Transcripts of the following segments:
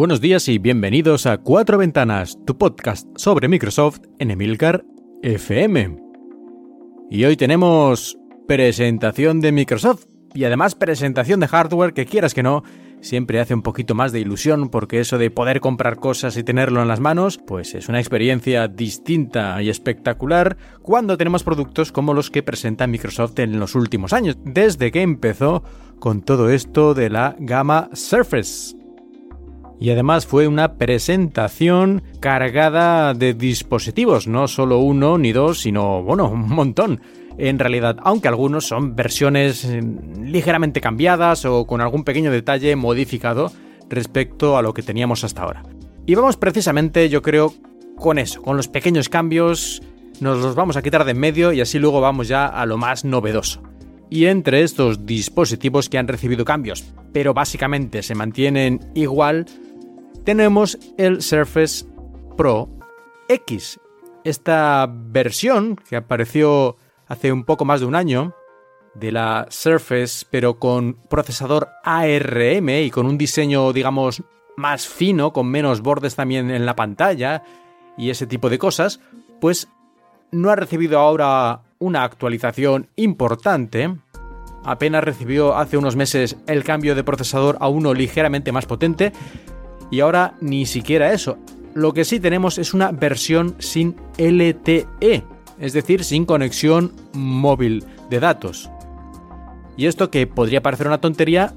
Buenos días y bienvenidos a Cuatro Ventanas, tu podcast sobre Microsoft en Emilcar FM. Y hoy tenemos presentación de Microsoft y además presentación de hardware que quieras que no, siempre hace un poquito más de ilusión porque eso de poder comprar cosas y tenerlo en las manos, pues es una experiencia distinta y espectacular cuando tenemos productos como los que presenta Microsoft en los últimos años, desde que empezó con todo esto de la gama Surface y además fue una presentación cargada de dispositivos, no solo uno ni dos, sino, bueno, un montón. En realidad, aunque algunos son versiones eh, ligeramente cambiadas o con algún pequeño detalle modificado respecto a lo que teníamos hasta ahora. Y vamos precisamente, yo creo, con eso, con los pequeños cambios, nos los vamos a quitar de en medio y así luego vamos ya a lo más novedoso. Y entre estos dispositivos que han recibido cambios, pero básicamente se mantienen igual, tenemos el Surface Pro X. Esta versión que apareció hace un poco más de un año de la Surface, pero con procesador ARM y con un diseño, digamos, más fino, con menos bordes también en la pantalla y ese tipo de cosas, pues no ha recibido ahora una actualización importante. Apenas recibió hace unos meses el cambio de procesador a uno ligeramente más potente, y ahora ni siquiera eso. Lo que sí tenemos es una versión sin LTE, es decir, sin conexión móvil de datos. Y esto que podría parecer una tontería,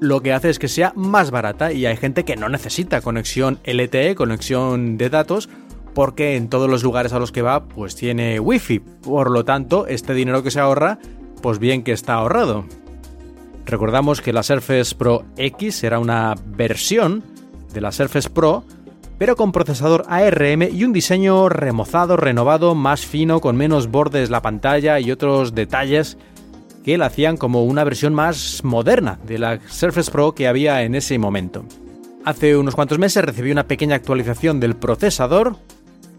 lo que hace es que sea más barata y hay gente que no necesita conexión LTE, conexión de datos, porque en todos los lugares a los que va pues tiene wifi. Por lo tanto, este dinero que se ahorra, pues bien que está ahorrado. Recordamos que la Surface Pro X era una versión de la Surface Pro, pero con procesador ARM y un diseño remozado, renovado, más fino, con menos bordes la pantalla y otros detalles que la hacían como una versión más moderna de la Surface Pro que había en ese momento. Hace unos cuantos meses recibí una pequeña actualización del procesador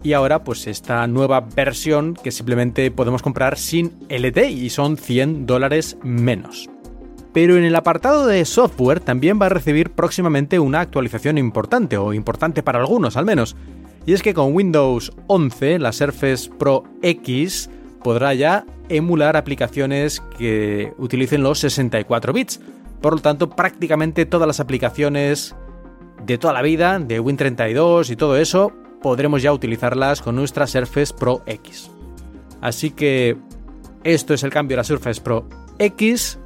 y ahora pues esta nueva versión que simplemente podemos comprar sin LTE y son 100 dólares menos pero en el apartado de software también va a recibir próximamente una actualización importante, o importante para algunos al menos. Y es que con Windows 11 la Surface Pro X podrá ya emular aplicaciones que utilicen los 64 bits. Por lo tanto, prácticamente todas las aplicaciones de toda la vida, de Win32 y todo eso, podremos ya utilizarlas con nuestra Surface Pro X. Así que esto es el cambio de la Surface Pro X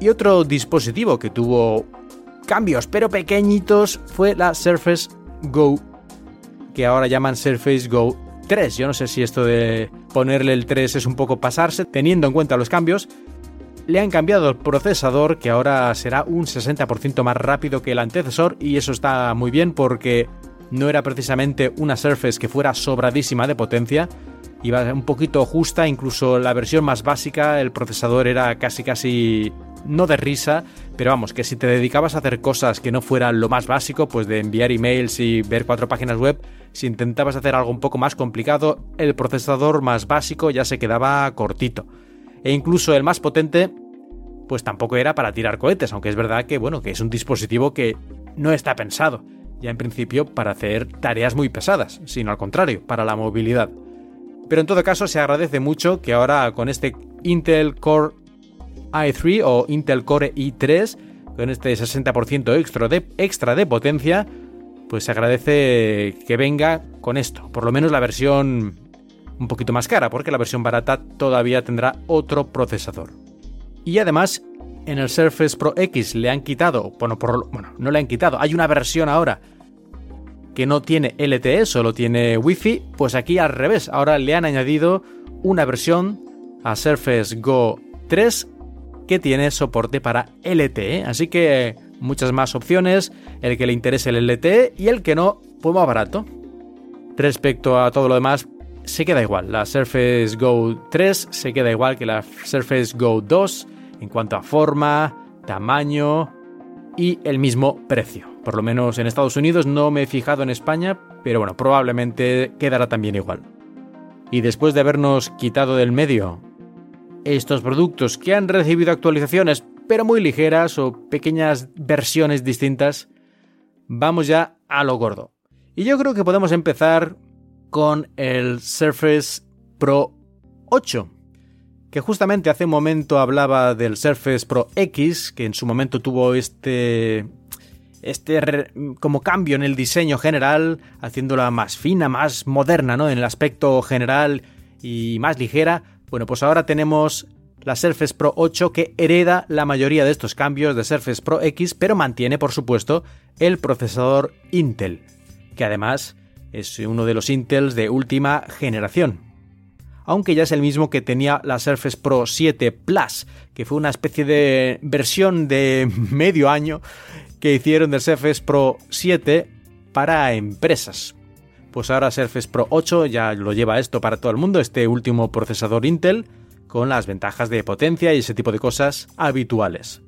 y otro dispositivo que tuvo cambios pero pequeñitos fue la Surface Go, que ahora llaman Surface Go 3. Yo no sé si esto de ponerle el 3 es un poco pasarse, teniendo en cuenta los cambios. Le han cambiado el procesador, que ahora será un 60% más rápido que el antecesor, y eso está muy bien porque no era precisamente una Surface que fuera sobradísima de potencia, iba un poquito justa, incluso la versión más básica, el procesador era casi casi no de risa, pero vamos, que si te dedicabas a hacer cosas que no fueran lo más básico, pues de enviar emails y ver cuatro páginas web, si intentabas hacer algo un poco más complicado, el procesador más básico ya se quedaba cortito. E incluso el más potente, pues tampoco era para tirar cohetes, aunque es verdad que, bueno, que es un dispositivo que no está pensado, ya en principio, para hacer tareas muy pesadas, sino al contrario, para la movilidad. Pero en todo caso se agradece mucho que ahora con este Intel Core i3 o Intel Core i3 con este 60% extra de, extra de potencia, pues se agradece que venga con esto, por lo menos la versión un poquito más cara, porque la versión barata todavía tendrá otro procesador. Y además, en el Surface Pro X le han quitado, bueno, bueno, no le han quitado, hay una versión ahora que no tiene LTE, solo tiene Wi-Fi, pues aquí al revés, ahora le han añadido una versión a Surface Go 3 que tiene soporte para LTE, así que muchas más opciones, el que le interese el LTE y el que no, pues más barato. Respecto a todo lo demás, se queda igual, la Surface Go 3 se queda igual que la Surface Go 2 en cuanto a forma, tamaño y el mismo precio. Por lo menos en Estados Unidos no me he fijado en España, pero bueno, probablemente quedará también igual. Y después de habernos quitado del medio estos productos que han recibido actualizaciones, pero muy ligeras o pequeñas versiones distintas, vamos ya a lo gordo. Y yo creo que podemos empezar con el Surface Pro 8, que justamente hace un momento hablaba del Surface Pro X, que en su momento tuvo este este como cambio en el diseño general, haciéndola más fina, más moderna, ¿no? En el aspecto general y más ligera. Bueno, pues ahora tenemos la Surface Pro 8 que hereda la mayoría de estos cambios de Surface Pro X, pero mantiene, por supuesto, el procesador Intel, que además es uno de los Intels de última generación. Aunque ya es el mismo que tenía la Surface Pro 7 Plus, que fue una especie de versión de medio año que hicieron del Surface Pro 7 para empresas. Pues ahora Surface Pro 8 ya lo lleva esto para todo el mundo, este último procesador Intel, con las ventajas de potencia y ese tipo de cosas habituales.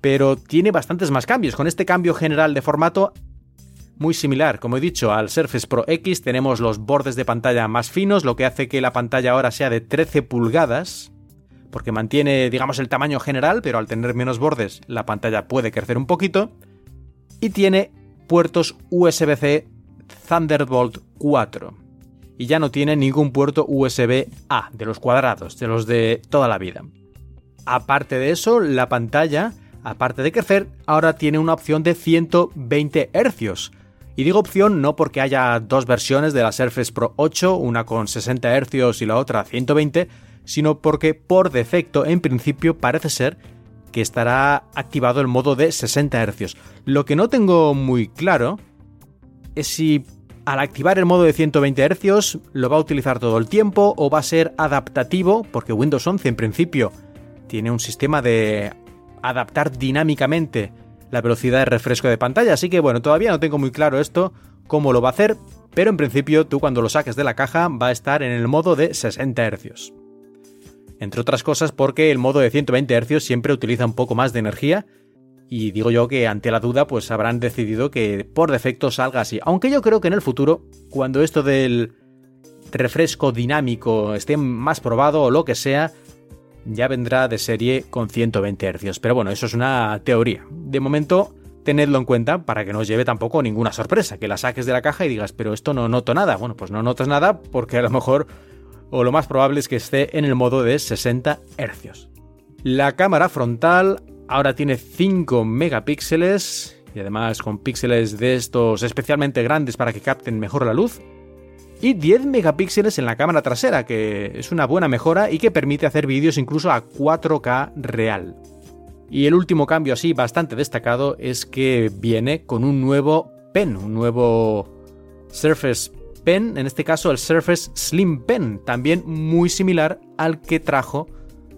Pero tiene bastantes más cambios. Con este cambio general de formato muy similar, como he dicho, al Surface Pro X tenemos los bordes de pantalla más finos, lo que hace que la pantalla ahora sea de 13 pulgadas, porque mantiene, digamos, el tamaño general, pero al tener menos bordes la pantalla puede crecer un poquito. Y tiene puertos USB-C Thunderbolt 4. Y ya no tiene ningún puerto USB-A de los cuadrados, de los de toda la vida. Aparte de eso, la pantalla, aparte de crecer, ahora tiene una opción de 120 Hz. Y digo opción no porque haya dos versiones de la Surface Pro 8, una con 60 Hz y la otra 120, sino porque por defecto en principio parece ser que estará activado el modo de 60 Hz. Lo que no tengo muy claro es si al activar el modo de 120 Hz lo va a utilizar todo el tiempo o va a ser adaptativo, porque Windows 11 en principio tiene un sistema de adaptar dinámicamente la velocidad de refresco de pantalla, así que bueno, todavía no tengo muy claro esto, cómo lo va a hacer, pero en principio tú cuando lo saques de la caja va a estar en el modo de 60 Hz entre otras cosas porque el modo de 120 Hz siempre utiliza un poco más de energía y digo yo que ante la duda pues habrán decidido que por defecto salga así, aunque yo creo que en el futuro cuando esto del refresco dinámico esté más probado o lo que sea, ya vendrá de serie con 120 Hz, pero bueno, eso es una teoría. De momento tenedlo en cuenta para que no os lleve tampoco ninguna sorpresa, que la saques de la caja y digas, pero esto no noto nada. Bueno, pues no notas nada porque a lo mejor o lo más probable es que esté en el modo de 60 Hz. La cámara frontal ahora tiene 5 megapíxeles y además con píxeles de estos especialmente grandes para que capten mejor la luz. Y 10 megapíxeles en la cámara trasera, que es una buena mejora y que permite hacer vídeos incluso a 4K real. Y el último cambio así bastante destacado es que viene con un nuevo pen, un nuevo Surface pen, en este caso el Surface Slim Pen, también muy similar al que trajo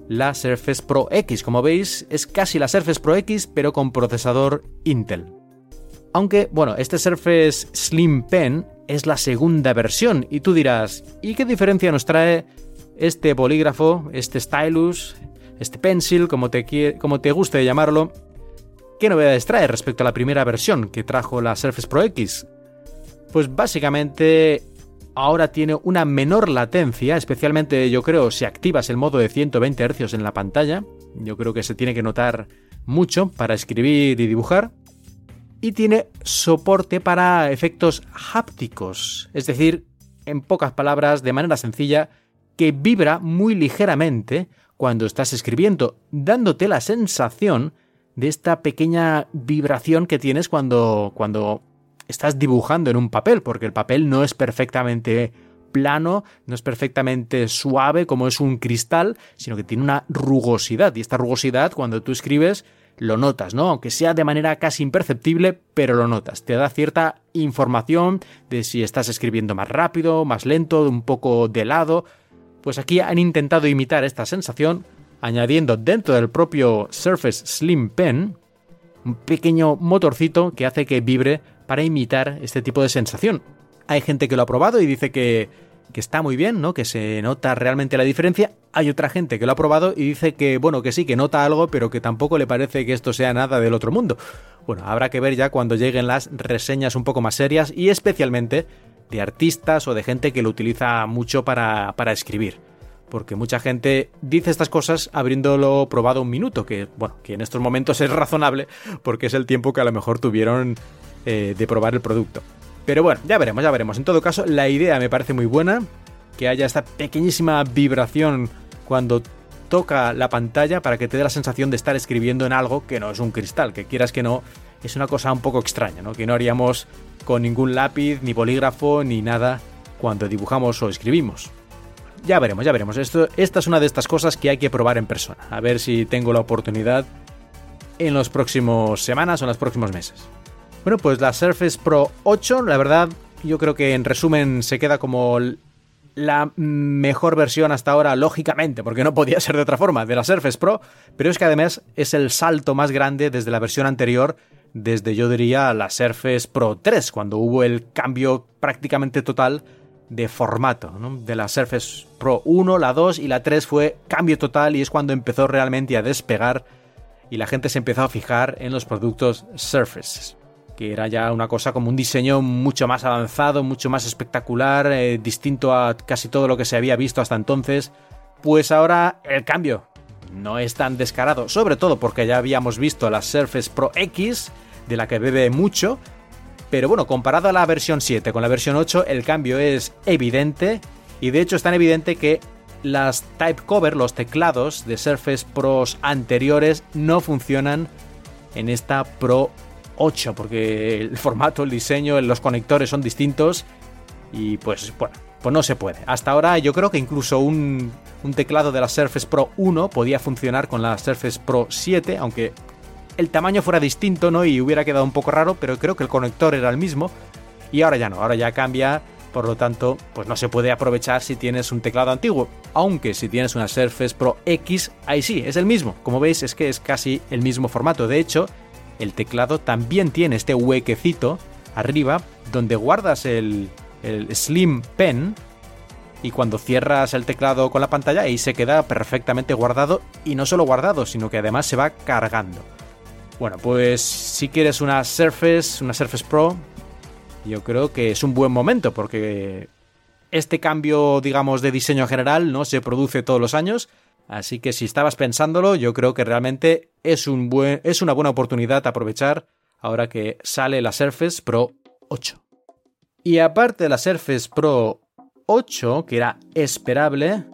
la Surface Pro X. Como veis, es casi la Surface Pro X, pero con procesador Intel. Aunque, bueno, este Surface Slim Pen es la segunda versión, y tú dirás, ¿y qué diferencia nos trae este bolígrafo, este stylus, este pencil, como te, como te guste llamarlo? ¿Qué novedades trae respecto a la primera versión que trajo la Surface Pro X? pues básicamente ahora tiene una menor latencia, especialmente yo creo si activas el modo de 120 Hz en la pantalla, yo creo que se tiene que notar mucho para escribir y dibujar, y tiene soporte para efectos hápticos, es decir, en pocas palabras, de manera sencilla, que vibra muy ligeramente cuando estás escribiendo, dándote la sensación de esta pequeña vibración que tienes cuando, cuando estás dibujando en un papel, porque el papel no es perfectamente plano, no es perfectamente suave como es un cristal, sino que tiene una rugosidad. Y esta rugosidad, cuando tú escribes, lo notas, ¿no? Aunque sea de manera casi imperceptible, pero lo notas. Te da cierta información de si estás escribiendo más rápido, más lento, un poco de lado. Pues aquí han intentado imitar esta sensación añadiendo dentro del propio Surface Slim Pen un pequeño motorcito que hace que vibre para imitar este tipo de sensación. Hay gente que lo ha probado y dice que, que está muy bien, ¿no? Que se nota realmente la diferencia. Hay otra gente que lo ha probado y dice que, bueno, que sí, que nota algo, pero que tampoco le parece que esto sea nada del otro mundo. Bueno, habrá que ver ya cuando lleguen las reseñas un poco más serias y especialmente de artistas o de gente que lo utiliza mucho para, para escribir. Porque mucha gente dice estas cosas habiéndolo probado un minuto, que bueno, que en estos momentos es razonable porque es el tiempo que a lo mejor tuvieron eh, de probar el producto. Pero bueno, ya veremos, ya veremos. En todo caso, la idea me parece muy buena. Que haya esta pequeñísima vibración cuando toca la pantalla para que te dé la sensación de estar escribiendo en algo que no es un cristal, que quieras que no, es una cosa un poco extraña, ¿no? Que no haríamos con ningún lápiz, ni bolígrafo, ni nada cuando dibujamos o escribimos. Ya veremos, ya veremos. Esto, esta es una de estas cosas que hay que probar en persona. A ver si tengo la oportunidad en los próximos semanas o en los próximos meses. Bueno, pues la Surface Pro 8, la verdad, yo creo que en resumen se queda como la mejor versión hasta ahora, lógicamente, porque no podía ser de otra forma, de la Surface Pro, pero es que además es el salto más grande desde la versión anterior, desde yo diría la Surface Pro 3, cuando hubo el cambio prácticamente total de formato, de la Surface Pro 1, la 2 y la 3 fue cambio total y es cuando empezó realmente a despegar y la gente se empezó a fijar en los productos Surface que era ya una cosa como un diseño mucho más avanzado, mucho más espectacular, eh, distinto a casi todo lo que se había visto hasta entonces, pues ahora el cambio no es tan descarado, sobre todo porque ya habíamos visto la Surface Pro X, de la que bebe mucho, pero bueno, comparado a la versión 7 con la versión 8, el cambio es evidente, y de hecho es tan evidente que las type cover, los teclados de Surface Pros anteriores, no funcionan en esta Pro 8, porque el formato, el diseño, los conectores son distintos y pues bueno, pues no se puede. Hasta ahora yo creo que incluso un, un teclado de la Surface Pro 1 podía funcionar con la Surface Pro 7, aunque el tamaño fuera distinto, ¿no? Y hubiera quedado un poco raro, pero creo que el conector era el mismo. Y ahora ya no, ahora ya cambia, por lo tanto, pues no se puede aprovechar si tienes un teclado antiguo. Aunque si tienes una Surface Pro X, ahí sí, es el mismo. Como veis, es que es casi el mismo formato. De hecho, el teclado también tiene este huequecito arriba donde guardas el, Slim Pen y cuando cierras el teclado con la pantalla ahí se queda perfectamente guardado y no solo guardado, sino que además se va cargando. Bueno, pues si quieres una Surface, una Surface Pro, yo creo que es un buen momento porque este cambio, digamos, de diseño general no se produce todos los años, Así que si estabas pensándolo, yo creo que realmente es, un buen, es una buena oportunidad aprovechar ahora que sale la Surface Pro 8. Y aparte de la Surface Pro 8, que era esperable,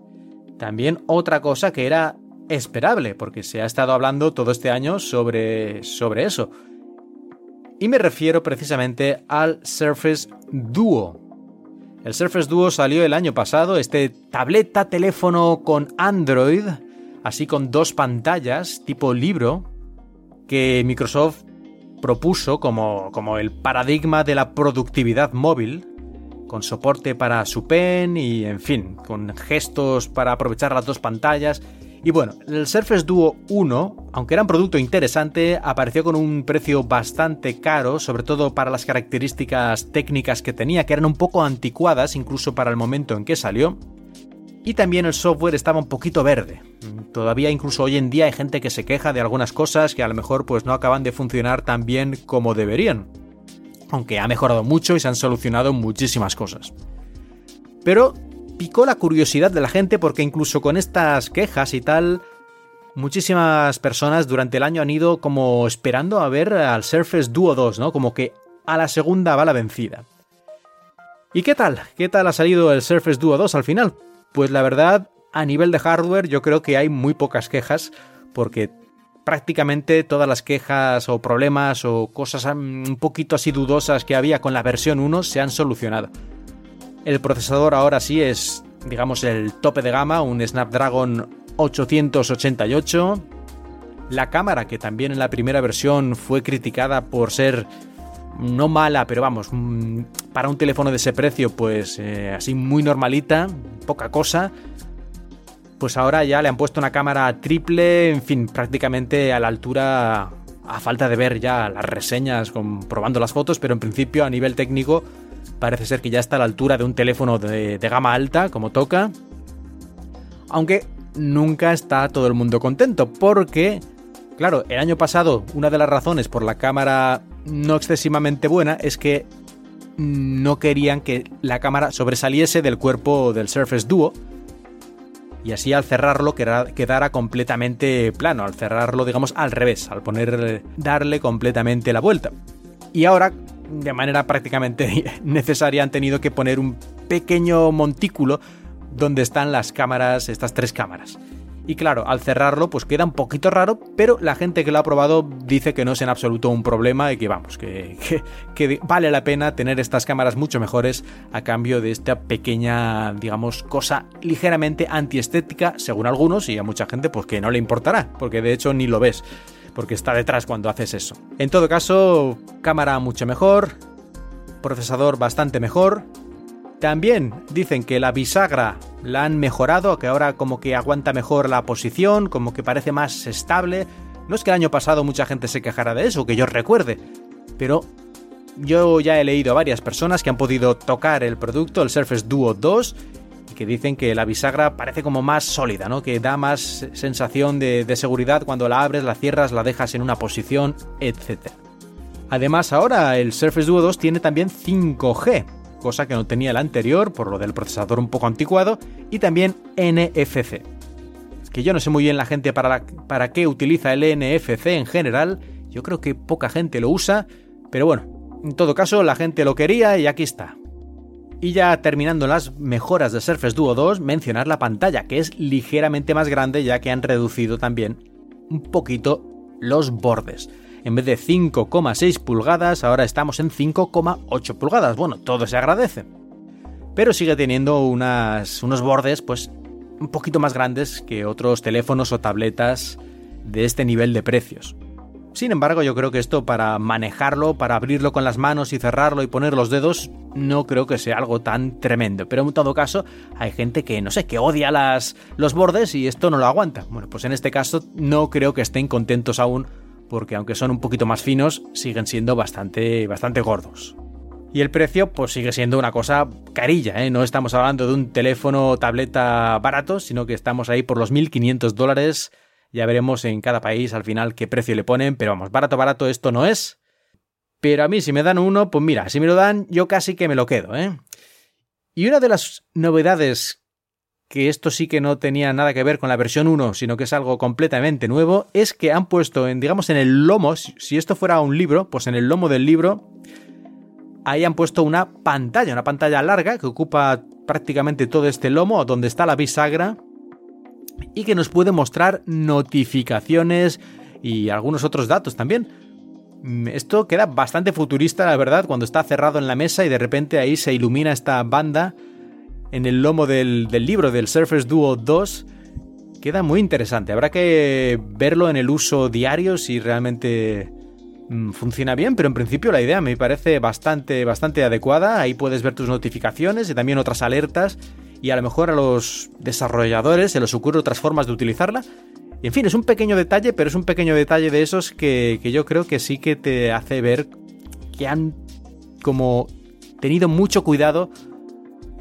también otra cosa que era esperable, porque se ha estado hablando todo este año sobre, sobre eso. Y me refiero precisamente al Surface Duo. El Surface Duo salió el año pasado, este tableta teléfono con Android, así con dos pantallas tipo libro, que Microsoft propuso como, como el paradigma de la productividad móvil, con soporte para su pen y, en fin, con gestos para aprovechar las dos pantallas y bueno, el Surface Duo 1, aunque era un producto interesante, apareció con un precio bastante caro, sobre todo para las características técnicas que tenía, que eran un poco anticuadas incluso para el momento en que salió. Y también el software estaba un poquito verde. Todavía incluso hoy en día hay gente que se queja de algunas cosas que a lo mejor pues no acaban de funcionar tan bien como deberían. Aunque ha mejorado mucho y se han solucionado muchísimas cosas. Pero picó la curiosidad de la gente porque incluso con estas quejas y tal, muchísimas personas durante el año han ido como esperando a ver al Surface Duo 2, ¿no? Como que a la segunda va la vencida. ¿Y qué tal? ¿Qué tal ha salido el Surface Duo 2 al final? Pues la verdad, a nivel de hardware yo creo que hay muy pocas quejas porque prácticamente todas las quejas o problemas o cosas un poquito así dudosas que había con la versión 1 se han solucionado. El procesador ahora sí es, digamos, el tope de gama, un Snapdragon 888. La cámara, que también en la primera versión fue criticada por ser no mala, pero vamos, mm, para un teléfono de ese precio, pues eh, así muy normalita, poca cosa. Pues ahora ya le han puesto una cámara triple, en fin, prácticamente a la altura, a falta de ver ya las reseñas, comprobando las fotos, pero en principio a nivel técnico parece ser que ya está a la altura de un teléfono de, gama alta, como toca. Aunque nunca está todo el mundo contento, porque Claro, el año pasado una de las razones por la cámara no excesivamente buena es que no querían que la cámara sobresaliese del cuerpo del Surface Duo y así al cerrarlo quedara completamente plano, al cerrarlo digamos al revés, al poner darle completamente la vuelta. Y ahora de manera prácticamente necesaria han tenido que poner un pequeño montículo donde están las cámaras, estas tres cámaras. Y claro, al cerrarlo pues queda un poquito raro, pero la gente que lo ha probado dice que no es en absoluto un problema y que vamos, que, vale la pena tener estas cámaras mucho mejores a cambio de esta pequeña, digamos, cosa ligeramente antiestética, según algunos, y a mucha gente pues que no le importará, porque de hecho ni lo ves, porque está detrás cuando haces eso. En todo caso, cámara mucho mejor, procesador bastante mejor, también dicen que la bisagra la han mejorado, que ahora como que aguanta mejor la posición, como que parece más estable. No es que el año pasado mucha gente se quejara de eso, que yo recuerde, pero yo ya he leído a varias personas que han podido tocar el producto, el Surface Duo 2, y que dicen que la bisagra parece como más sólida, ¿no? Que da más sensación de, seguridad cuando la abres, la cierras, la dejas en una posición, etc. Además, ahora el Surface Duo 2 tiene también 5G, cosa que no tenía el anterior por lo del procesador un poco anticuado, y también NFC. Que yo no sé muy bien la gente para, para qué utiliza el NFC en general, yo creo que poca gente lo usa, pero bueno, en todo caso la gente lo quería y aquí está. Y ya terminando las mejoras de Surface Duo 2, mencionar la pantalla, que es ligeramente más grande ya que han reducido también un poquito los bordes. En vez de 5,6 pulgadas, ahora estamos en 5,8 pulgadas. Bueno, todo se agradece. Pero sigue teniendo unas, unos bordes, pues, un poquito más grandes que otros teléfonos o tabletas de este nivel de precios. Sin embargo, yo creo que esto para manejarlo, para abrirlo con las manos y cerrarlo y poner los dedos, no creo que sea algo tan tremendo. Pero en todo caso, hay gente que, no sé, que odia las, los bordes y esto no lo aguanta. Bueno, pues en este caso no creo que estén contentos aún porque aunque son un poquito más finos, siguen siendo bastante, bastante gordos. Y el precio, pues sigue siendo una cosa carilla, ¿eh? No estamos hablando de un teléfono o tableta barato, sino que estamos ahí por los 1.500 dólares. Ya veremos en cada país al final qué precio le ponen, pero vamos, barato, barato esto no es. Pero a mí si me dan uno, pues mira, si me lo dan, yo casi que me lo quedo, ¿eh? Y una de las novedades que esto sí que no tenía nada que ver con la versión 1, sino que es algo completamente nuevo, es que han puesto en, digamos, en el lomo, si esto fuera un libro, pues en el lomo del libro, ahí han puesto una pantalla, una pantalla larga que ocupa prácticamente todo este lomo, donde está la bisagra, y que nos puede mostrar notificaciones y algunos otros datos también. Mm, esto queda bastante futurista, la verdad, cuando está cerrado en la mesa y de repente ahí se ilumina esta banda en el lomo del, libro del Surface Duo 2 queda muy interesante. Habrá que verlo en el uso diario si realmente mm, funciona bien, pero en principio la idea me parece bastante, bastante adecuada. Ahí puedes ver tus notificaciones y también otras alertas y a lo mejor a los desarrolladores se les ocurre otras formas de utilizarla. En fin, es un pequeño detalle, pero es un pequeño detalle de esos que, que yo creo que sí que te hace ver que han como tenido mucho cuidado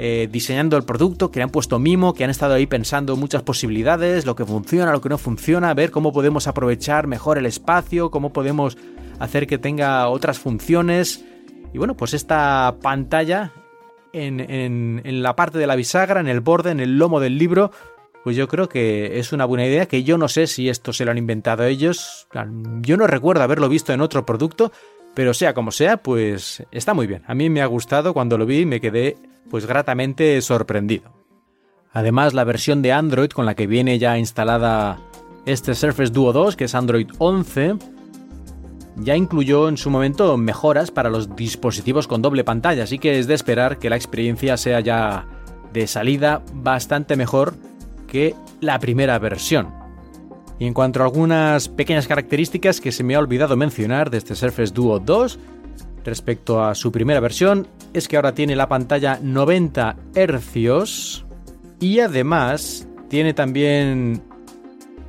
eh, diseñando el producto, que le han puesto mimo, que han estado ahí pensando muchas posibilidades, lo que funciona, lo que no funciona, ver cómo podemos aprovechar mejor el espacio, cómo podemos hacer que tenga otras funciones. Y bueno, pues esta pantalla en, en la parte de la bisagra, en el borde, en el lomo del libro, pues yo creo que es una buena idea, que yo no sé si esto se lo han inventado ellos, yo no recuerdo haberlo visto en otro producto, pero sea como sea, pues está muy bien. A mí me ha gustado cuando lo vi, me quedé pues gratamente sorprendido. Además, la versión de Android con la que viene ya instalada este Surface Duo 2, que es Android 11, ya incluyó en su momento mejoras para los dispositivos con doble pantalla, así que es de esperar que la experiencia sea ya de salida bastante mejor que la primera versión. Y en cuanto a algunas pequeñas características que se me ha olvidado mencionar de este Surface Duo 2 respecto a su primera versión, es que ahora tiene la pantalla 90 Hz y además tiene también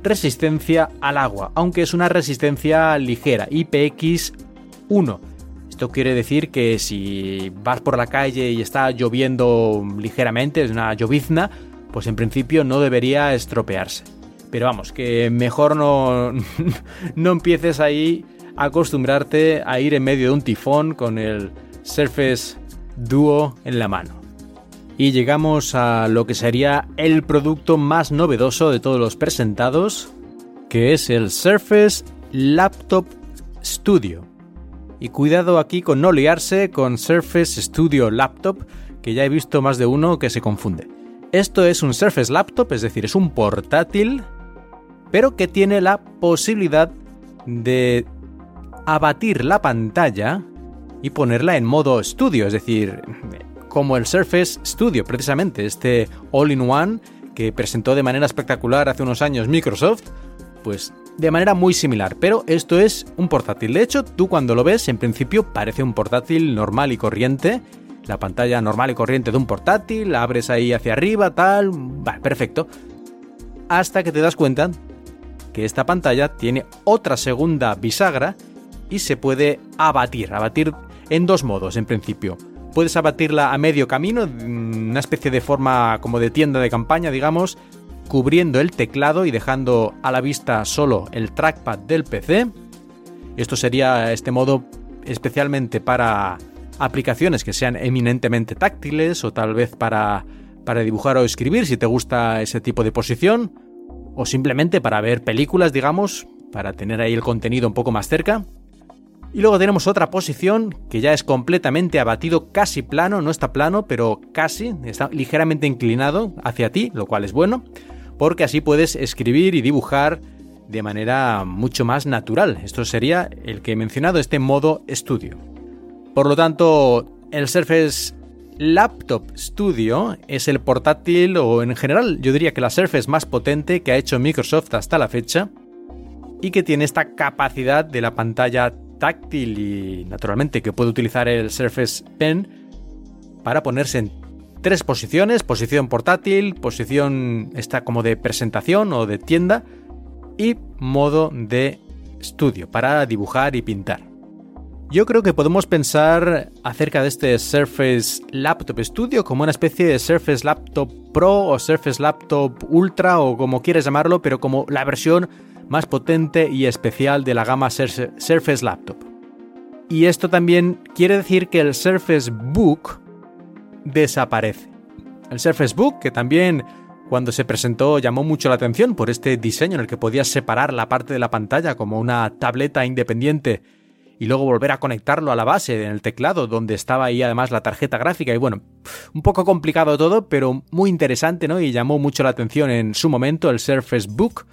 resistencia al agua, aunque es una resistencia ligera, IPX1. Esto quiere decir que si vas por la calle y está lloviendo ligeramente, es una llovizna, pues en principio no debería estropearse. Pero vamos, que mejor no, no empieces ahí a acostumbrarte a ir en medio de un tifón con el Surface Duo en la mano. Y llegamos a lo que sería el producto más novedoso de todos los presentados, que es el Surface Laptop Studio. Y cuidado aquí con no liarse con Surface Studio Laptop, que ya he visto más de uno que se confunde. Esto es un Surface Laptop, es decir, es un portátil, pero que tiene la posibilidad de abatir la pantalla y ponerla en modo estudio, es decir, como el Surface Studio, precisamente, este all-in-one que presentó de manera espectacular hace unos años Microsoft, pues de manera muy similar, pero esto es un portátil. De hecho, tú cuando lo ves, en principio parece un portátil normal y corriente, la pantalla normal y corriente de un portátil, la abres ahí hacia arriba, tal, va, perfecto. Hasta que te das cuenta que esta pantalla tiene otra segunda bisagra y se puede abatir, abatir en dos modos en principio. Puedes abatirla a medio camino, una especie de forma como de tienda de campaña, digamos, cubriendo el teclado y dejando a la vista solo el trackpad del PC. Esto sería este modo especialmente para aplicaciones que sean eminentemente táctiles o tal vez para, para dibujar o escribir si te gusta ese tipo de posición o simplemente para ver películas, digamos, para tener ahí el contenido un poco más cerca. Y luego tenemos otra posición que ya es completamente abatido, casi plano, no está plano, pero casi, está ligeramente inclinado hacia ti, lo cual es bueno, porque así puedes escribir y dibujar de manera mucho más natural. Esto sería el que he mencionado, este modo estudio. Por lo tanto, el Surface Laptop Studio es el portátil o en general yo diría que la Surface más potente que ha hecho Microsoft hasta la fecha y que tiene esta capacidad de la pantalla táctil y naturalmente que puede utilizar el Surface Pen para ponerse en tres posiciones, posición portátil, posición esta como de presentación o de tienda y modo de estudio para dibujar y pintar. Yo creo que podemos pensar acerca de este Surface Laptop Studio como una especie de Surface Laptop Pro o Surface Laptop Ultra o como quieres llamarlo, pero como la versión más potente y especial de la gama Surface Laptop. Y esto también quiere decir que el Surface Book desaparece. El Surface Book, que también cuando se presentó llamó mucho la atención por este diseño en el que podías separar la parte de la pantalla como una tableta independiente y luego volver a conectarlo a la base en el teclado donde estaba ahí además la tarjeta gráfica y bueno, un poco complicado todo, pero muy interesante, ¿no? Y llamó mucho la atención en su momento el Surface Book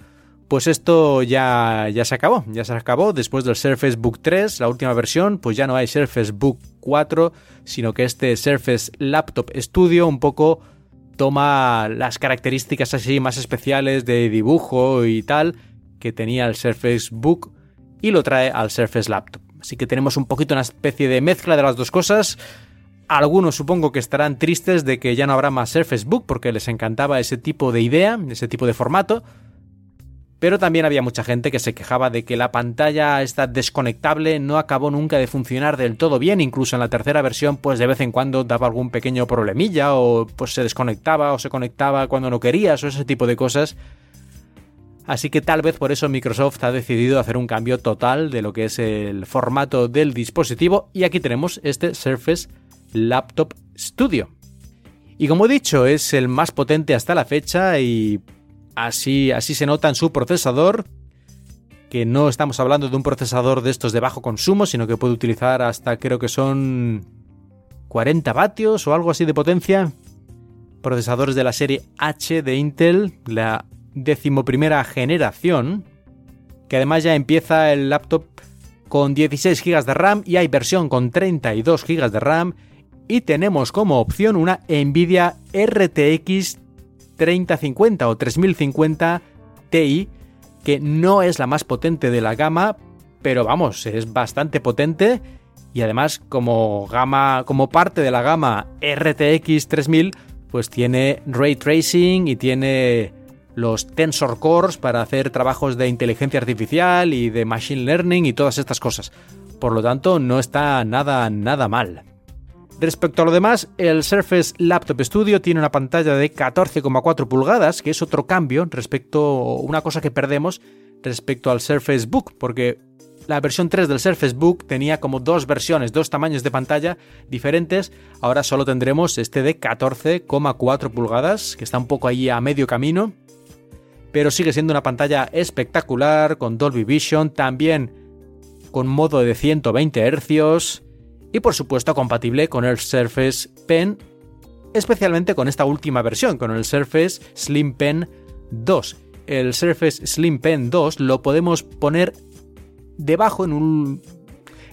pues esto ya, ya se acabó, ya se acabó. Después del Surface Book 3, la última versión, pues ya no hay Surface Book 4, sino que este Surface Laptop Studio un poco toma las características así más especiales de dibujo y tal que tenía el Surface Book y lo trae al Surface Laptop. Así que tenemos un poquito una especie de mezcla de las dos cosas. Algunos supongo que estarán tristes de que ya no habrá más Surface Book porque les encantaba ese tipo de idea, ese tipo de formato. Pero también había mucha gente que se quejaba de que la pantalla esta desconectable no acabó nunca de funcionar del todo bien, incluso en la tercera versión pues de vez en cuando daba algún pequeño problemilla o pues se desconectaba o se conectaba cuando no querías o ese tipo de cosas. Así que tal vez por eso Microsoft ha decidido hacer un cambio total de lo que es el formato del dispositivo y aquí tenemos este Surface Laptop Studio. Y como he dicho, es el más potente hasta la fecha y Así, así se nota en su procesador, que no estamos hablando de un procesador de estos de bajo consumo, sino que puede utilizar hasta creo que son 40 vatios o algo así de potencia. Procesadores de la serie H de Intel, la decimoprimera generación, que además ya empieza el laptop con 16 GB de RAM y hay versión con 32 GB de RAM y tenemos como opción una Nvidia RTX 3050 o 3050 Ti que no es la más potente de la gama, pero vamos, es bastante potente y además como gama como parte de la gama RTX 3000 pues tiene ray tracing y tiene los tensor cores para hacer trabajos de inteligencia artificial y de machine learning y todas estas cosas. Por lo tanto, no está nada nada mal. Respecto a lo demás, el Surface Laptop Studio tiene una pantalla de 14,4 pulgadas, que es otro cambio respecto una cosa que perdemos respecto al Surface Book, porque la versión 3 del Surface Book tenía como dos versiones, dos tamaños de pantalla diferentes. Ahora solo tendremos este de 14,4 pulgadas, que está un poco ahí a medio camino. Pero sigue siendo una pantalla espectacular, con Dolby Vision, también con modo de 120 Hz y por supuesto compatible con el Surface Pen, especialmente con esta última versión, con el Surface Slim Pen 2. El Surface Slim Pen 2 lo podemos poner debajo en un,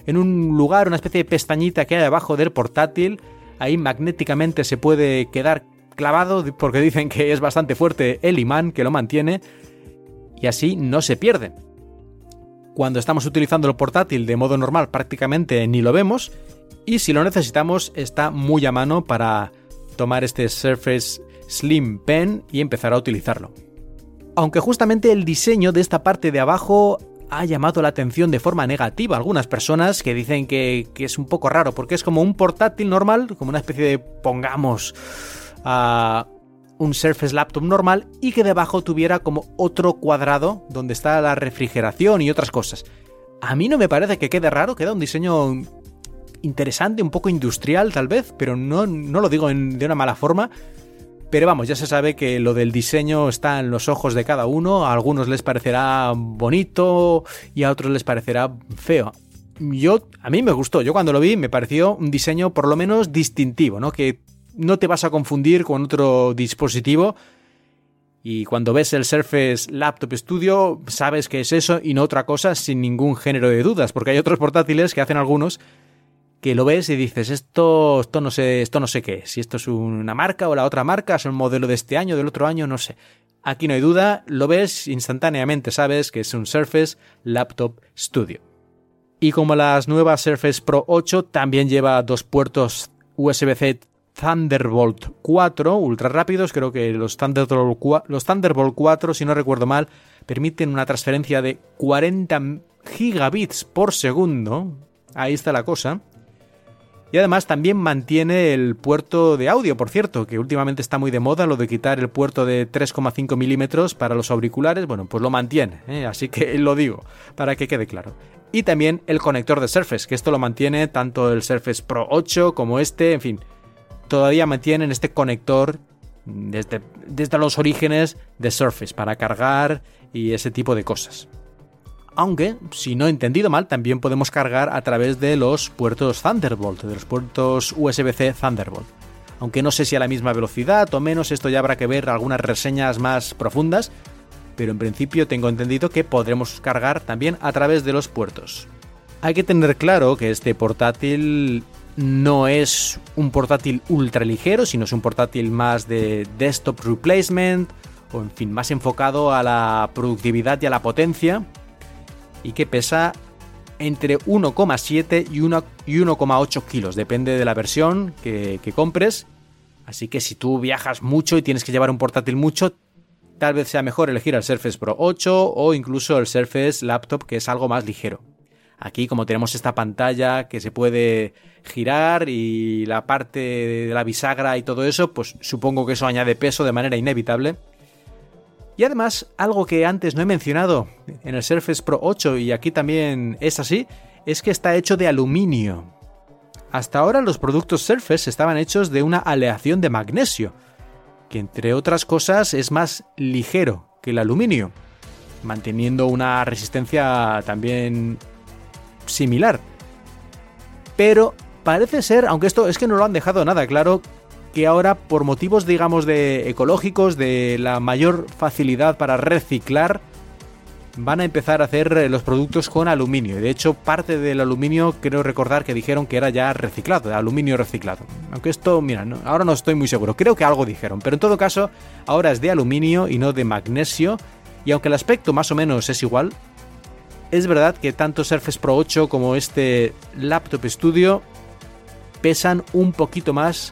en un lugar, una especie de pestañita que hay debajo del portátil. Ahí magnéticamente se puede quedar clavado porque dicen que es bastante fuerte el imán que lo mantiene y así no se pierde. Cuando estamos utilizando el portátil de modo normal prácticamente ni lo vemos y si lo necesitamos está muy a mano para tomar este Surface Slim Pen y empezar a utilizarlo. Aunque justamente el diseño de esta parte de abajo ha llamado la atención de forma negativa a algunas personas que dicen que, es un poco raro porque es como un portátil normal, como una especie de, pongamos, a un Surface Laptop normal y que debajo tuviera como otro cuadrado donde está la refrigeración y otras cosas. A mí no me parece que quede raro, queda un diseño interesante, un poco industrial tal vez, pero no, no lo digo de una mala forma. Pero vamos, ya se sabe que lo del diseño está en los ojos de cada uno, a algunos les parecerá bonito y a otros les parecerá feo. Yo, a mí me gustó, yo cuando lo vi me pareció un diseño por lo menos distintivo, ¿no? Que no te vas a confundir con otro dispositivo. Y cuando ves el Surface Laptop Studio, sabes que es eso y no otra cosa sin ningún género de dudas, porque hay otros portátiles que hacen algunos que lo ves y dices, esto, no sé, esto no sé qué, si esto es una marca o la otra marca, es un modelo de este año, del otro año, no sé. Aquí no hay duda, lo ves instantáneamente, sabes que es un Surface Laptop Studio. Y como las nuevas Surface Pro 8 también lleva dos puertos USB-C Thunderbolt 4 ultra rápidos. Creo que los Thunderbolt, 4, los Thunderbolt 4, si no recuerdo mal, permiten una transferencia de 40 gigabits por segundo. Ahí está la cosa. Y además también mantiene el puerto de audio, por cierto, que últimamente está muy de moda lo de quitar el puerto de 3,5 milímetros para los auriculares. Bueno, pues lo mantiene, ¿eh? así que lo digo, para que quede claro. Y también el conector de Surface, que esto lo mantiene tanto el Surface Pro 8 como este, en fin, todavía mantienen este conector desde, desde los orígenes de Surface para cargar y ese tipo de cosas. Aunque, si no he entendido mal, también podemos cargar a través de los puertos Thunderbolt, de los puertos USB-C Thunderbolt. Aunque no sé si a la misma velocidad o menos, esto ya habrá que ver algunas reseñas más profundas, pero en principio tengo entendido que podremos cargar también a través de los puertos. Hay que tener claro que este portátil no es un portátil ultra ligero, sino es un portátil más de desktop replacement o en fin, más enfocado a la productividad y a la potencia y que pesa entre 1,7 y 1,8 kilos, depende de la versión que, que compres. Así que si tú viajas mucho y tienes que llevar un portátil mucho, tal vez sea mejor elegir el Surface Pro 8 o incluso el Surface Laptop que es algo más ligero. Aquí como tenemos esta pantalla que se puede girar y la parte de la bisagra y todo eso, pues supongo que eso añade peso de manera inevitable. Y además, algo que antes no he mencionado en el Surface Pro 8 y aquí también es así, es que está hecho de aluminio. Hasta ahora los productos Surface estaban hechos de una aleación de magnesio, que entre otras cosas es más ligero que el aluminio, manteniendo una resistencia también similar. Pero parece ser, aunque esto es que no lo han dejado nada claro, que ahora por motivos digamos de ecológicos, de la mayor facilidad para reciclar, van a empezar a hacer eh, los productos con aluminio. De hecho, parte del aluminio creo recordar que dijeron que era ya reciclado, aluminio reciclado. Aunque esto, mira, ahora no estoy muy seguro. Creo que algo dijeron, pero en todo caso, ahora es de aluminio y no de magnesio. Y aunque el aspecto más o menos es igual, es verdad que tanto Surface Pro 8 como este Laptop Studio pesan un poquito más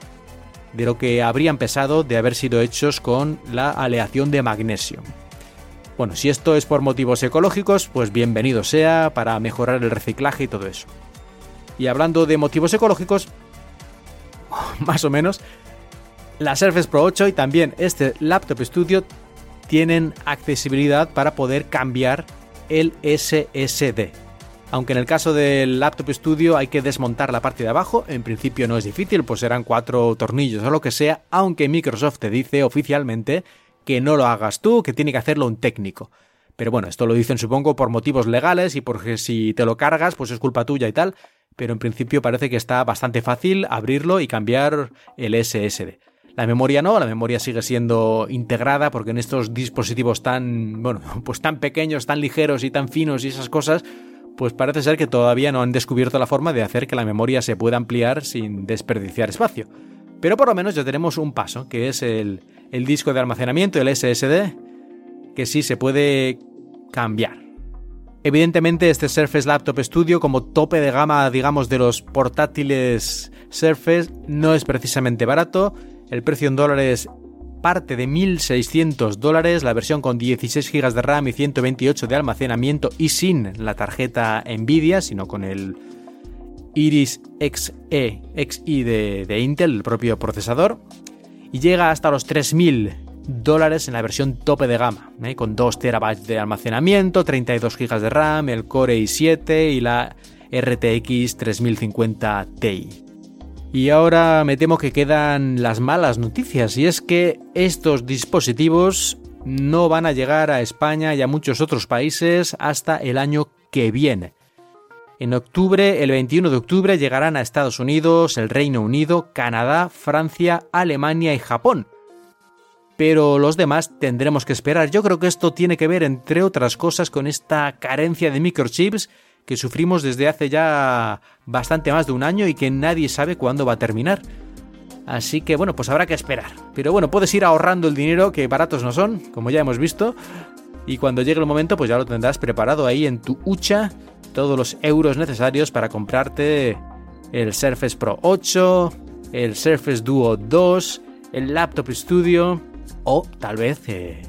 de lo que habrían pesado de haber sido hechos con la aleación de magnesio. Bueno, si esto es por motivos ecológicos, pues bienvenido sea para mejorar el reciclaje y todo eso. Y hablando de motivos ecológicos, más o menos, la Surface Pro 8 y también este Laptop Studio tienen accesibilidad para poder cambiar el SSD. Aunque en el caso del Laptop Studio hay que desmontar la parte de abajo, en principio no es difícil, pues serán cuatro tornillos o lo que sea, aunque Microsoft te dice oficialmente que no lo hagas tú, que tiene que hacerlo un técnico. Pero bueno, esto lo dicen supongo por motivos legales y porque si te lo cargas, pues es culpa tuya y tal. Pero en principio parece que está bastante fácil abrirlo y cambiar el SSD. La memoria no, la memoria sigue siendo integrada porque en estos dispositivos tan, bueno, pues tan pequeños, tan ligeros y tan finos y esas cosas, pues parece ser que todavía no han descubierto la forma de hacer que la memoria se pueda ampliar sin desperdiciar espacio. Pero por lo menos ya tenemos un paso, que es el, el disco de almacenamiento, el SSD, que sí se puede cambiar. Evidentemente este Surface Laptop Studio como tope de gama, digamos, de los portátiles Surface no es precisamente barato. El precio en dólares parte de 1.600 dólares, la versión con 16 GB de RAM y 128 de almacenamiento y sin la tarjeta Nvidia, sino con el Iris Xe, XI de, Intel, el propio procesador y llega hasta los 3.000 dólares en la versión tope de gama, ¿eh? con 2 TB de almacenamiento, 32 GB de RAM, el Core i7 y la RTX 3050 Ti. Y ahora me temo que quedan las malas noticias, y es que estos dispositivos no van a llegar a España y a muchos otros países hasta el año que viene. En octubre, el 21 de octubre, llegarán a Estados Unidos, el Reino Unido, Canadá, Francia, Alemania y Japón. Pero los demás tendremos que esperar. Yo creo que esto tiene que ver, entre otras cosas, con esta carencia de microchips que sufrimos desde hace ya bastante más de un año y que nadie sabe cuándo va a terminar. Así que bueno, pues habrá que esperar. Pero bueno, puedes ir ahorrando el dinero, que baratos no son, como ya hemos visto. Y cuando llegue el momento, pues ya lo tendrás preparado ahí en tu hucha todos los euros necesarios para comprarte el Surface Pro 8, el Surface Duo 2, el Laptop Studio o tal vez eh,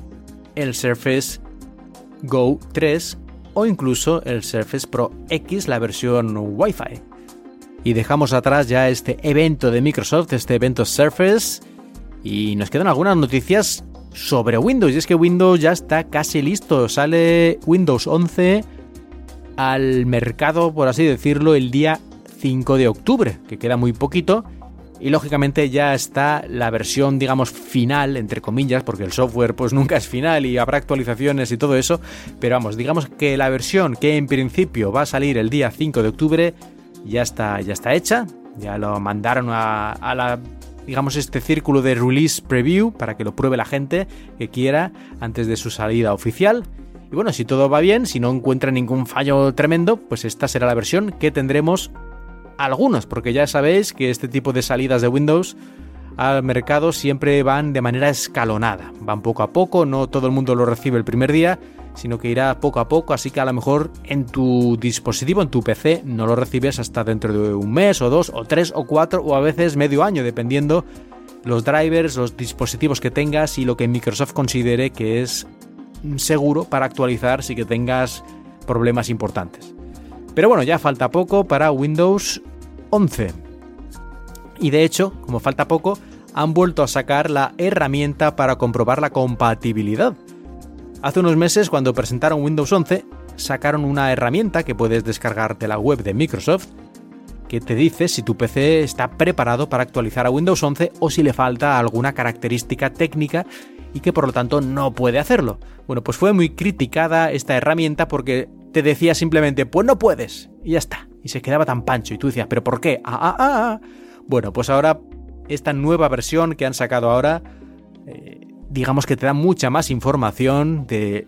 el Surface Go 3 o incluso el Surface Pro X, la versión Wi-Fi. Y dejamos atrás ya este evento de Microsoft, este evento Surface, y nos quedan algunas noticias sobre Windows. Y es que Windows ya está casi listo. Sale Windows 11 al mercado, por así decirlo, el día 5 de octubre, que queda muy poquito. Y lógicamente ya está la versión, digamos, final, entre comillas, porque el software pues nunca es final y habrá actualizaciones y todo eso. Pero vamos, digamos que la versión que en principio va a salir el día 5 de octubre ya está, ya está hecha. Ya lo mandaron a, a digamos, este círculo de release preview para que lo pruebe la gente que quiera antes de su salida oficial. Y bueno, si todo va bien, si no encuentra ningún fallo tremendo, pues esta será la versión que tendremos algunos, porque ya sabéis que este tipo de salidas de Windows al mercado siempre van de manera escalonada, van poco a poco, no todo el mundo lo recibe el primer día, sino que irá poco a poco, así que a lo mejor en tu dispositivo, en tu PC, no lo recibes hasta dentro de un mes o dos o tres o cuatro o a veces medio año, dependiendo los drivers, los dispositivos que tengas y lo que Microsoft considere que es seguro para actualizar si que tengas problemas importantes. Pero bueno, ya falta poco para Windows 11. Y de hecho, como falta poco, han vuelto a sacar la herramienta para comprobar la compatibilidad. Hace unos meses, cuando presentaron Windows 11, sacaron una herramienta que puedes descargar de la web de Microsoft que te dice si tu PC está preparado para actualizar a Windows 11 o si le falta alguna característica técnica y que por lo tanto no puede hacerlo. Bueno, pues fue muy criticada esta herramienta porque te decía simplemente, pues no puedes, y ya está. Y se quedaba tan pancho y tú decías, pero ¿por qué? Ah, ah, ah. ah". Bueno, pues ahora esta nueva versión que han sacado ahora, eh, digamos que te da mucha más información de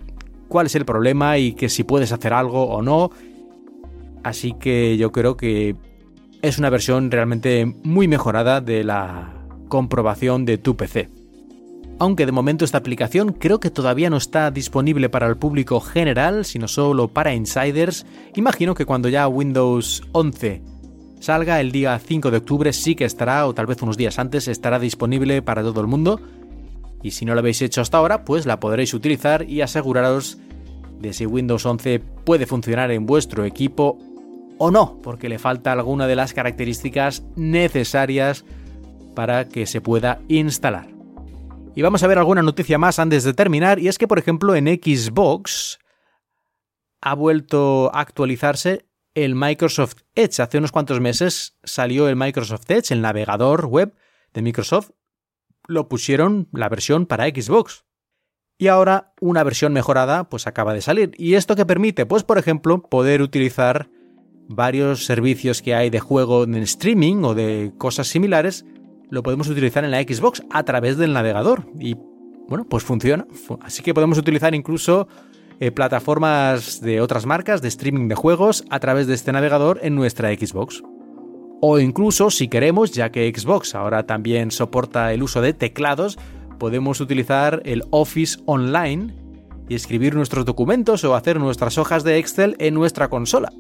cuál es el problema y que si puedes hacer algo o no. Así que yo creo que es una versión realmente muy mejorada de la comprobación de tu PC. Aunque de momento esta aplicación creo que todavía no está disponible para el público general, sino solo para insiders, imagino que cuando ya Windows 11 salga el día 5 de octubre sí que estará, o tal vez unos días antes, estará disponible para todo el mundo. Y si no lo habéis hecho hasta ahora, pues la podréis utilizar y aseguraros de si Windows 11 puede funcionar en vuestro equipo o no, porque le falta alguna de las características necesarias para que se pueda instalar. Y vamos a ver alguna noticia más antes de terminar, y es que por ejemplo en Xbox ha vuelto a actualizarse el Microsoft Edge. Hace unos cuantos meses salió el Microsoft Edge, el navegador web de Microsoft. Lo pusieron la versión para Xbox. Y ahora una versión mejorada pues acaba de salir. ¿Y esto qué permite? Pues por ejemplo poder utilizar varios servicios que hay de juego en streaming o de cosas similares, lo podemos utilizar en la Xbox a través del navegador. Y bueno, pues funciona. Así que podemos utilizar incluso eh, plataformas de otras marcas de streaming de juegos a través de este navegador en nuestra Xbox. O incluso, si queremos, ya que Xbox ahora también soporta el uso de teclados, podemos utilizar el Office Online y escribir nuestros documentos o hacer nuestras hojas de Excel en nuestra consola.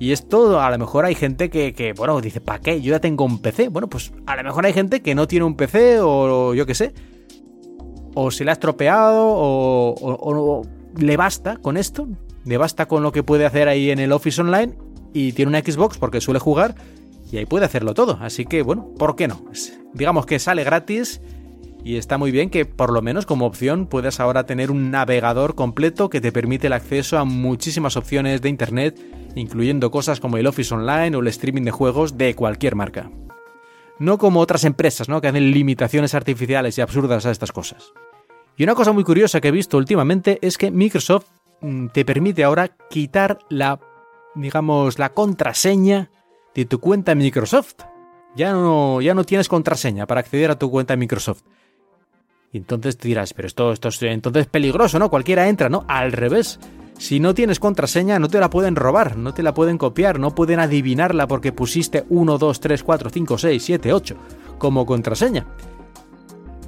Y esto a lo mejor hay gente que, bueno, dice, ¿para qué? Yo ya tengo un PC. Bueno, pues a lo mejor hay gente que no tiene un PC o, yo qué sé. O se le ha estropeado o, o, le basta con esto. Le basta con lo que puede hacer ahí en el Office Online y tiene una Xbox porque suele jugar y ahí puede hacerlo todo. Así que, bueno, ¿por qué no? Digamos que sale gratis y está muy bien que por lo menos como opción puedas ahora tener un navegador completo que te permite el acceso a muchísimas opciones de Internet incluyendo cosas como el Office Online o el streaming de juegos de cualquier marca. No como otras empresas, ¿no? que hacen limitaciones artificiales y absurdas a estas cosas. Y una cosa muy curiosa que he visto últimamente es que Microsoft mm, te permite ahora quitar la, digamos, la contraseña de tu cuenta Microsoft. Ya no, ya no tienes contraseña para acceder a tu cuenta Microsoft. Y entonces te dirás, pero esto, esto es entonces peligroso, ¿no? Cualquiera entra, ¿no? Al revés. Si no tienes contraseña, no te la pueden robar, no te la pueden copiar, no pueden adivinarla porque pusiste 1, 2, 3, 4, 5, 6, 7, 8 como contraseña.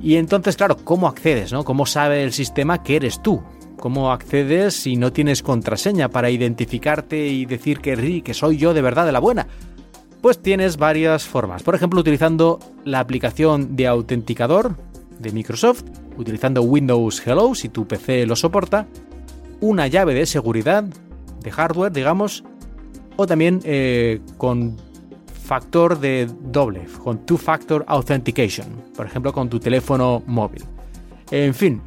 Y entonces, claro, ¿cómo accedes? No? ¿Cómo sabe el sistema que eres tú? ¿Cómo accedes si no tienes contraseña para identificarte y decir que, que soy yo de verdad de la buena? Pues tienes varias formas. Por ejemplo, utilizando la aplicación de autenticador de Microsoft, utilizando Windows Hello si tu PC lo soporta, una llave de seguridad de hardware, digamos, o también eh, con factor de doble, con two-factor authentication, por ejemplo, con tu teléfono móvil. En fin,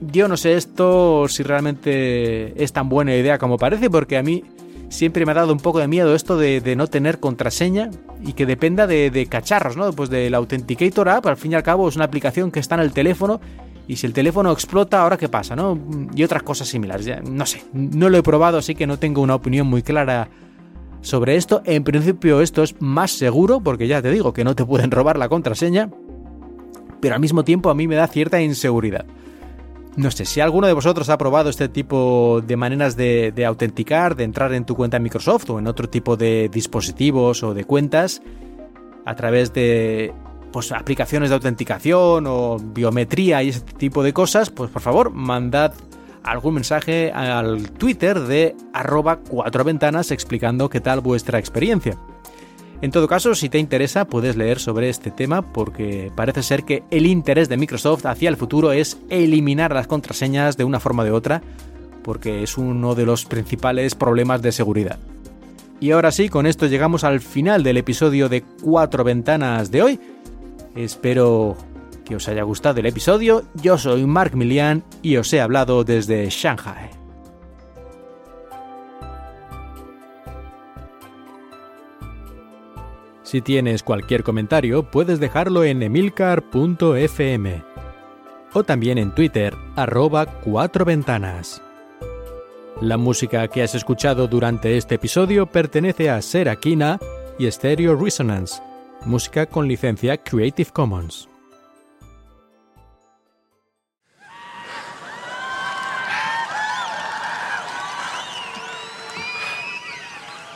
yo no sé esto si realmente es tan buena idea como parece, porque a mí siempre me ha dado un poco de miedo esto de, no tener contraseña y que dependa de, de, cacharros, ¿no? Pues del Authenticator App, al fin y al cabo, es una aplicación que está en el teléfono y si el teléfono explota, ¿ahora qué pasa? ¿no? Y otras cosas similares. No sé, no lo he probado, así que no tengo una opinión muy clara sobre esto. En principio esto es más seguro, porque ya te digo que no te pueden robar la contraseña, pero al mismo tiempo a mí me da cierta inseguridad. No sé, si alguno de vosotros ha probado este tipo de maneras de, autenticar, de entrar en tu cuenta Microsoft o en otro tipo de dispositivos o de cuentas a través de pues, aplicaciones de autenticación o biometría y ese tipo de cosas, pues por favor, mandad algún mensaje al Twitter de arroba cuatro ventanas explicando qué tal vuestra experiencia. En todo caso, si te interesa, puedes leer sobre este tema porque parece ser que el interés de Microsoft hacia el futuro es eliminar las contraseñas de una forma o de otra, porque es uno de los principales problemas de seguridad. Y ahora sí, con esto llegamos al final del episodio de Cuatro Ventanas de hoy. Espero que os haya gustado el episodio. Yo soy Mark Milian y os he hablado desde Shanghai. Si tienes cualquier comentario, puedes dejarlo en emilcar.fm o también en Twitter, arroba cuatro ventanas. La música que has escuchado durante este episodio pertenece a Serakina y Stereo Resonance, música con licencia Creative Commons.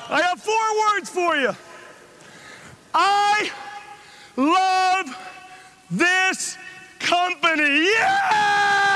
I have four words for you. I love this company. Yeah!